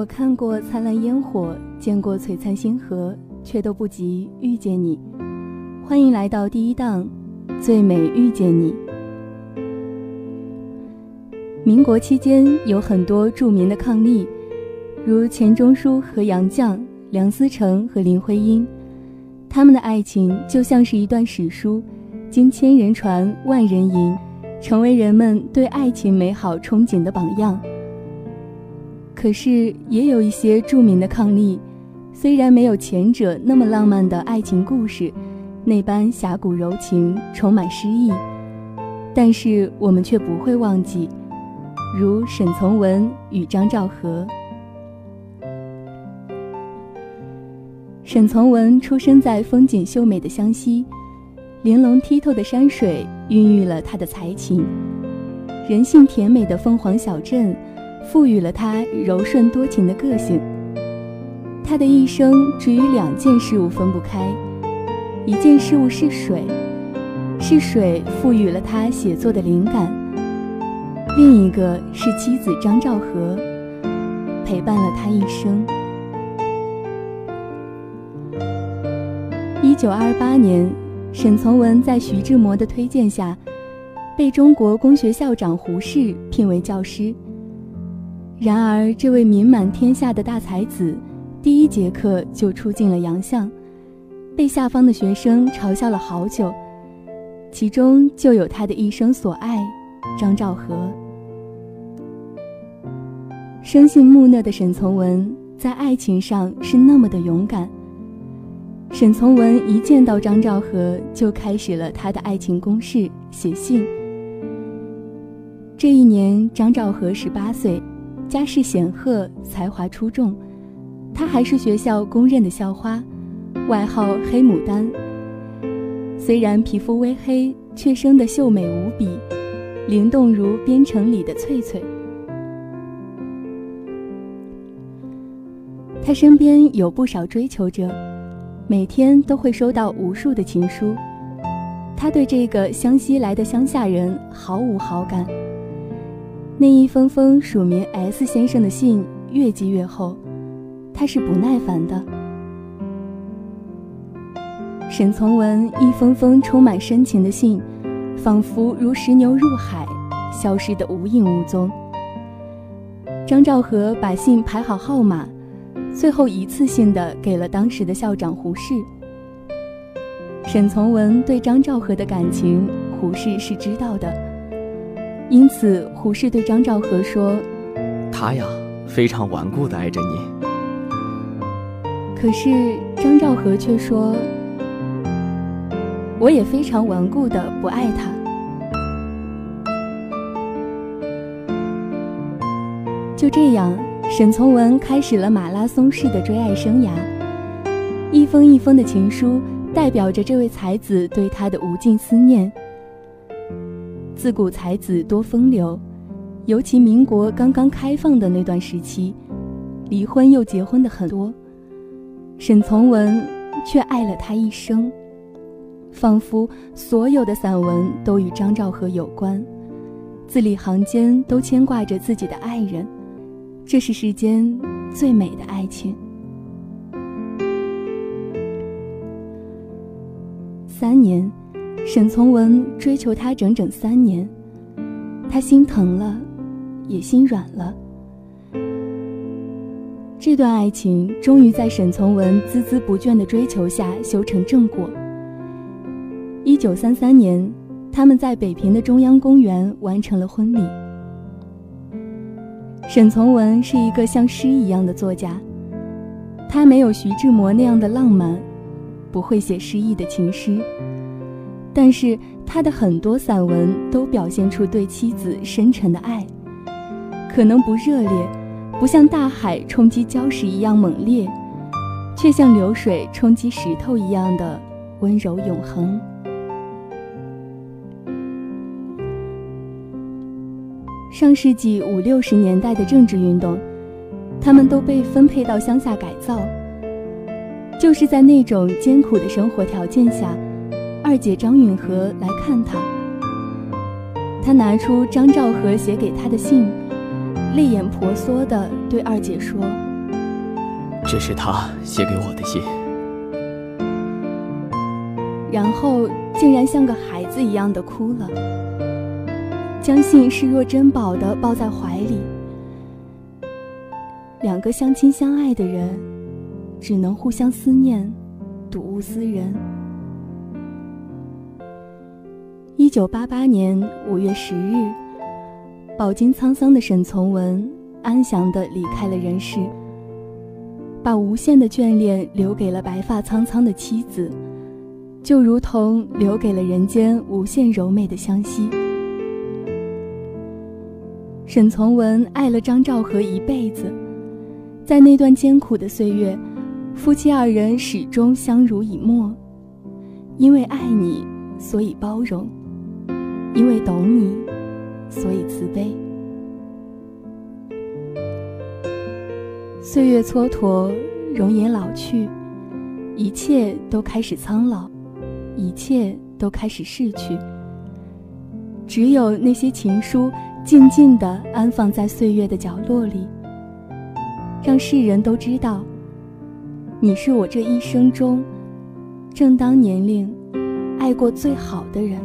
我看过灿烂烟火，见过璀璨星河，却都不及遇见你。欢迎来到第一档《最美遇见你》。民国期间有很多著名的伉俪，如钱钟书和杨绛、梁思成和林徽因，他们的爱情就像是一段史书，经千人传万人吟，成为人们对爱情美好憧憬的榜样。可是，也有一些著名的伉俪，虽然没有前者那么浪漫的爱情故事，那般侠骨柔情、充满诗意，但是我们却不会忘记，如沈从文与张兆和。沈从文出生在风景秀美的湘西，玲珑剔透的山水孕育了他的才情，人性甜美的凤凰小镇。赋予了他柔顺多情的个性。他的一生只与两件事物分不开，一件事物是水，是水赋予了他写作的灵感；另一个是妻子张兆和，陪伴了他一生。一九二八年，沈从文在徐志摩的推荐下，被中国公学校长胡适聘为教师。然而，这位名满天下的大才子，第一节课就出尽了洋相，被下方的学生嘲笑了好久。其中就有他的一生所爱，张兆和。生性木讷的沈从文，在爱情上是那么的勇敢。沈从文一见到张兆和，就开始了他的爱情攻势，写信。这一年，张兆和十八岁。家世显赫，才华出众，她还是学校公认的校花，外号“黑牡丹”。虽然皮肤微黑，却生得秀美无比，灵动如边城里的翠翠。她身边有不少追求者，每天都会收到无数的情书。她对这个湘西来的乡下人毫无好感。那一封封署名 S 先生的信越积越厚，他是不耐烦的。沈从文一封封充满深情的信，仿佛如石牛入海，消失得无影无踪。张兆和把信排好号码，最后一次性的给了当时的校长胡适。沈从文对张兆和的感情，胡适是知道的。因此，胡适对张兆和说：“他呀，非常顽固的爱着你。”可是张兆和却说：“我也非常顽固的不爱他。”就这样，沈从文开始了马拉松式的追爱生涯。一封一封的情书，代表着这位才子对他的无尽思念。自古才子多风流，尤其民国刚刚开放的那段时期，离婚又结婚的很多。沈从文却爱了他一生，仿佛所有的散文都与张兆和有关，字里行间都牵挂着自己的爱人。这是世间最美的爱情。三年。沈从文追求她整整三年，他心疼了，也心软了。这段爱情终于在沈从文孜孜不倦的追求下修成正果。一九三三年，他们在北平的中央公园完成了婚礼。沈从文是一个像诗一样的作家，他没有徐志摩那样的浪漫，不会写诗意的情诗。但是他的很多散文都表现出对妻子深沉的爱，可能不热烈，不像大海冲击礁石一样猛烈，却像流水冲击石头一样的温柔永恒。上世纪五六十年代的政治运动，他们都被分配到乡下改造，就是在那种艰苦的生活条件下。二姐张允和来看他，他拿出张兆和写给他的信，泪眼婆娑地对二姐说：“这是他写给我的信。然后竟然像个孩子一样的哭了，将信视若珍宝的抱在怀里。两个相亲相爱的人，只能互相思念，睹物思人。一九八八年五月十日，饱经沧桑的沈从文安详地离开了人世，把无限的眷恋留给了白发苍苍的妻子。就如同留给了人间无限柔美的湘西。沈从文爱了张兆和一辈子，在那段艰苦的岁月，夫妻二人始终相濡以沫。因为爱你，所以包容；因为懂你，所以慈悲。岁月蹉跎，容颜老去，一切都开始苍老。一切都开始逝去，只有那些情书静静地安放在岁月的角落里，让世人都知道，你是我这一生中正当年龄爱过最好的人。